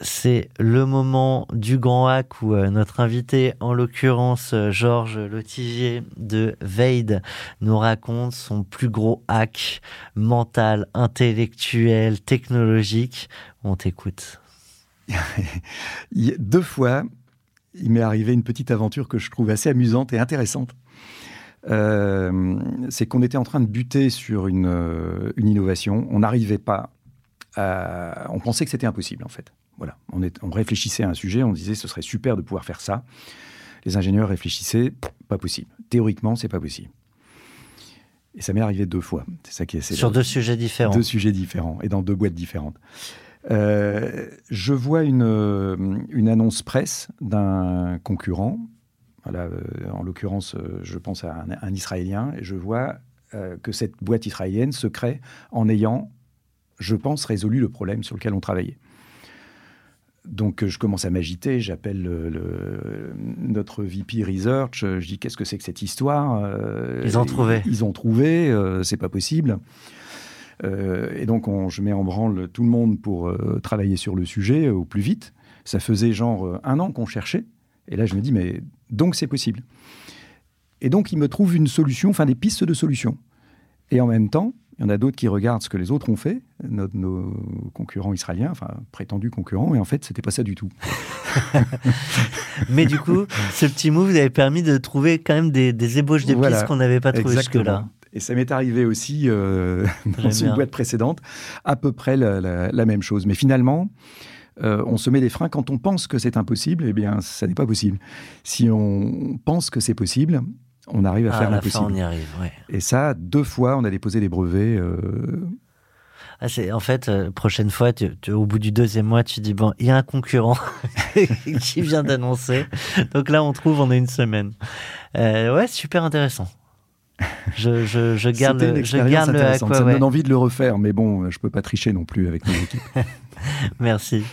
c'est le moment du grand hack où euh, notre invité, en l'occurrence euh, Georges Lotigier de Veid, nous raconte son plus gros hack mental, intellectuel, technologique. On t'écoute. Deux fois, il m'est arrivé une petite aventure que je trouve assez amusante et intéressante. Euh, c'est qu'on était en train de buter sur une, une innovation. On n'arrivait pas. À... On pensait que c'était impossible, en fait. Voilà, on, est, on réfléchissait à un sujet, on disait ce serait super de pouvoir faire ça. Les ingénieurs réfléchissaient, pas possible. Théoriquement, c'est pas possible. Et ça m'est arrivé deux fois. C'est ça qui est. Sur deux sujets différents. Deux sujets différents et dans deux boîtes différentes. Euh, je vois une, euh, une annonce presse d'un concurrent. Voilà, euh, en l'occurrence, je pense à un, un, Israélien, et je vois que cette boîte israélienne se crée en ayant, je pense, résolu le problème sur lequel on travaillait. Donc je commence à m'agiter, j'appelle notre VP Research, je dis qu'est-ce que c'est que cette histoire euh, Ils ont trouvé. Ils, ont trouvé, euh, c'est pas possible. Euh, et donc je mets en branle tout le monde pour travailler sur le sujet au plus vite. Ça faisait genre un an qu'on cherchait. Et là je me dis mais donc c'est possible. Et donc il me trouve une solution, enfin des pistes de solution. Et en même temps, il y en a d'autres qui regardent ce que les autres ont fait, nos, concurrents israéliens, enfin prétendus concurrents, et en fait, c'était pas ça du tout. Mais du coup, ce petit move vous avez permis de trouver quand même des, ébauches de pistes qu'on n'avait pas trouvées jusque-là. Et ça m'est arrivé aussi euh, dans une boîte précédente, à peu près la, même chose. Mais finalement, euh, on se met des freins quand on pense que c'est impossible, eh bien, ça n'est pas possible. Si on pense que c'est possible, on arrive à ah, faire l'impossible. on y arrive, Et ça, deux fois, on a déposé des brevets. Euh, ah, en fait, euh, prochaine fois, au bout du deuxième mois, tu dis bon, il y a un concurrent qui vient d'annoncer. Donc là, on trouve, on a une semaine. Euh, ouais, super intéressant. Je, je, garde, je garde le Ça me donne envie de le refaire, mais bon, je peux pas tricher non plus avec mes équipes. Merci.